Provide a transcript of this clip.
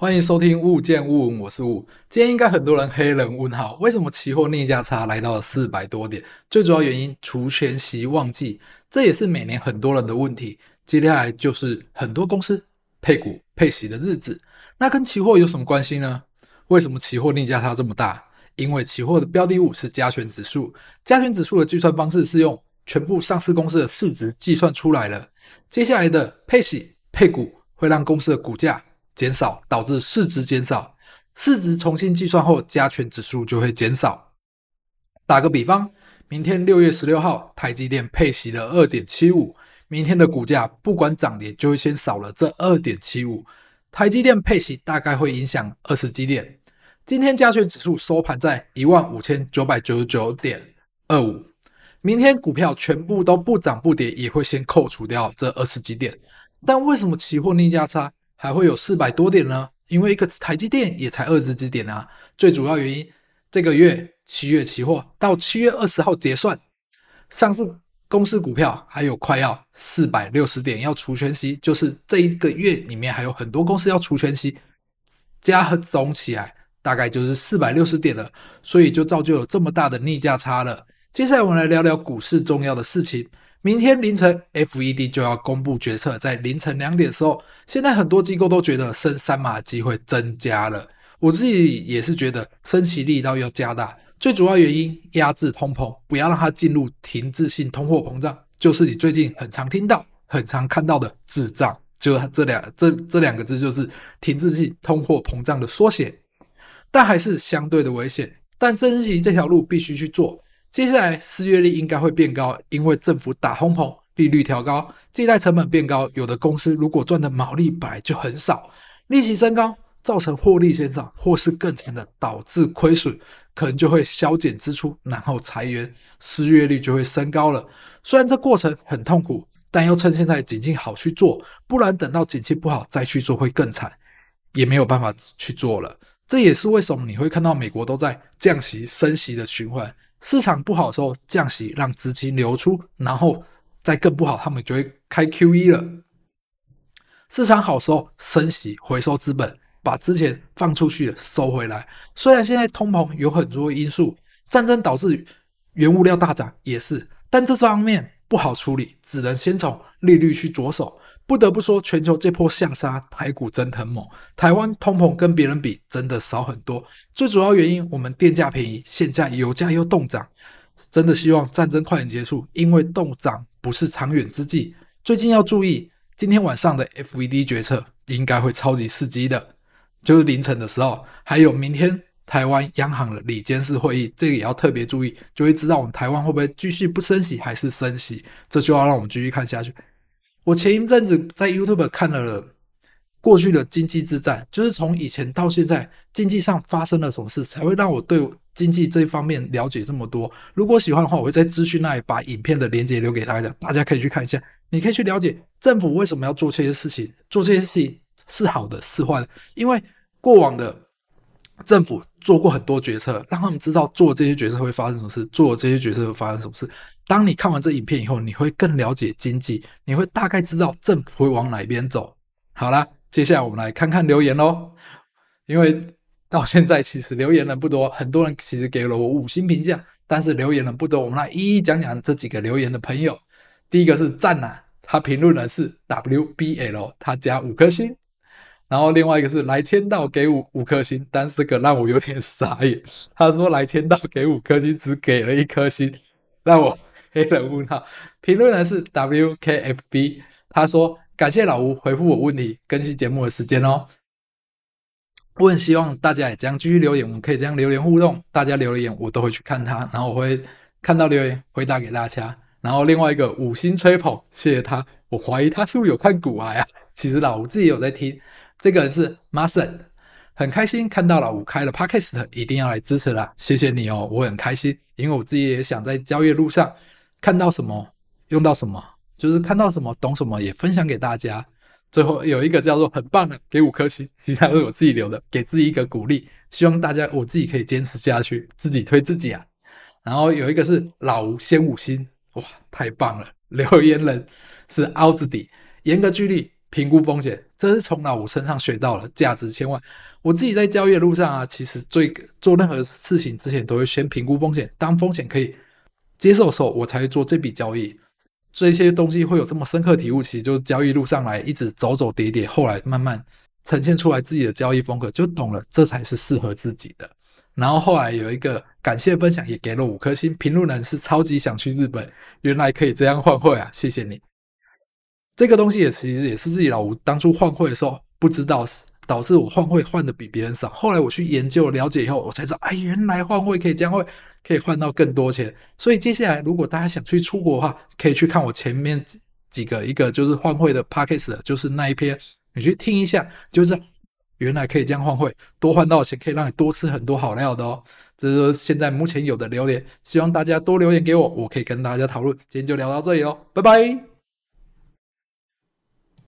欢迎收听物见物，我是物。今天应该很多人黑人问号，为什么期货逆价差来到了四百多点？最主要原因，除权息旺季，这也是每年很多人的问题。接下来就是很多公司配股配息的日子，那跟期货有什么关系呢？为什么期货逆价差这么大？因为期货的标的物是加权指数，加权指数的计算方式是用全部上市公司的市值计算出来的。接下来的配息配股会让公司的股价。减少导致市值减少，市值重新计算后，加权指数就会减少。打个比方，明天六月十六号，台积电配息了二点七五，明天的股价不管涨跌，就会先少了这二点七五。台积电配息大概会影响二十几点。今天加权指数收盘在一万五千九百九十九点二五，明天股票全部都不涨不跌，也会先扣除掉这二十几点。但为什么期货逆价差？还会有四百多点呢，因为一个台积电也才二十几点啊。最主要原因，这个月七月期货到七月二十号结算，上市公司股票还有快要四百六十点要除权息，就是这一个月里面还有很多公司要除权息，加总起来大概就是四百六十点了，所以就造就有这么大的逆价差了。接下来我们来聊聊股市重要的事情。明天凌晨，FED 就要公布决策，在凌晨两点的时候，现在很多机构都觉得升三码的机会增加了。我自己也是觉得升息力道要加大，最主要原因压制通膨，不要让它进入停滞性通货膨胀，就是你最近很常听到、很常看到的滞胀，就这两这这两个字就是停滞性通货膨胀的缩写，但还是相对的危险。但升息这条路必须去做。接下来失业率应该会变高，因为政府打通膨，利率调高，借贷成本变高。有的公司如果赚的毛利本来就很少，利息升高，造成获利减少，或是更惨的导致亏损，可能就会削减支出，然后裁员，失业率就会升高了。虽然这过程很痛苦，但要趁现在景气好去做，不然等到景气不好再去做会更惨，也没有办法去做了。这也是为什么你会看到美国都在降息、升息的循环。市场不好的时候降息，让资金流出，然后再更不好，他们就会开 QE 了。市场好时候升息，回收资本，把之前放出去的收回来。虽然现在通膨有很多因素，战争导致原物料大涨也是，但这方面不好处理，只能先从利率去着手。不得不说，全球这波向杀，台股真的很猛。台湾通膨跟别人比，真的少很多。最主要原因，我们电价便宜，现在油价又冻涨。真的希望战争快点结束，因为冻涨不是长远之计。最近要注意，今天晚上的 FED 决策应该会超级刺激的，就是凌晨的时候，还有明天台湾央行的理监事会议，这个也要特别注意，就会知道我们台湾会不会继续不升息，还是升息。这就要让我们继续看下去。我前一阵子在 YouTube 看了过去的经济之战，就是从以前到现在，经济上发生了什么事，才会让我对经济这一方面了解这么多。如果喜欢的话，我会在资讯那里把影片的链接留给大家，大家可以去看一下。你可以去了解政府为什么要做这些事情，做这些事情是好的是坏的，因为过往的政府做过很多决策，让他们知道做这些决策会发生什么事，做这些决策会发生什么事。当你看完这影片以后，你会更了解经济，你会大概知道政府会往哪边走。好啦，接下来我们来看看留言喽。因为到现在其实留言人不多，很多人其实给了我五星评价，但是留言人不多。我们来一一讲讲这几个留言的朋友。第一个是赞呐，他评论的是 WBL，他加五颗星。然后另外一个是来签到给五五颗星，但是这个让我有点傻眼。他说来签到给五颗星，只给了一颗星，让我。黑人问号，评论人是 WKFB，他说感谢老吴回复我问题，更新节目的时间哦。我很希望大家也这样继续留言，我们可以这样留言互动，大家留言我都会去看他，然后我会看到留言回答给大家。然后另外一个五星吹捧，谢谢他。我怀疑他是不是有看股癌啊？其实老吴自己有在听。这个人是 Mason，很开心看到老吴开了 Podcast，一定要来支持啦。谢谢你哦，我很开心，因为我自己也想在交易路上。看到什么用到什么，就是看到什么懂什么也分享给大家。最后有一个叫做很棒的，给五颗星，其他都是我自己留的，给自己一个鼓励。希望大家我自己可以坚持下去，自己推自己啊。然后有一个是老吴先五星，哇，太棒了！留言人是凹子底，严格纪律，评估风险，这是从老吴身上学到了，价值千万。我自己在交易的路上啊，其实最做任何事情之前都会先评估风险，当风险可以接受的时候，我才会做这笔交易。这些东西会有这么深刻体悟，其实就是交易路上来一直走走跌跌，后来慢慢呈现出来自己的交易风格，就懂了，这才是适合自己的。然后后来有一个感谢分享，也给了五颗星，评论人是超级想去日本，原来可以这样换汇啊，谢谢你。这个东西也其实也是自己老吴当初换汇的时候不知道，导致我换汇换的比别人少。后来我去研究了解以后，我才知道，哎，原来换汇可以这样换，可以换到更多钱。所以接下来如果大家想去出国的话，可以去看我前面几个一个就是换汇的 p a c k a g e 就是那一篇，你去听一下，就是。原来可以这样换汇，多换到钱可以让你多吃很多好料的哦。这是现在目前有的留言，希望大家多留言给我，我可以跟大家讨论。今天就聊到这里喽，拜拜。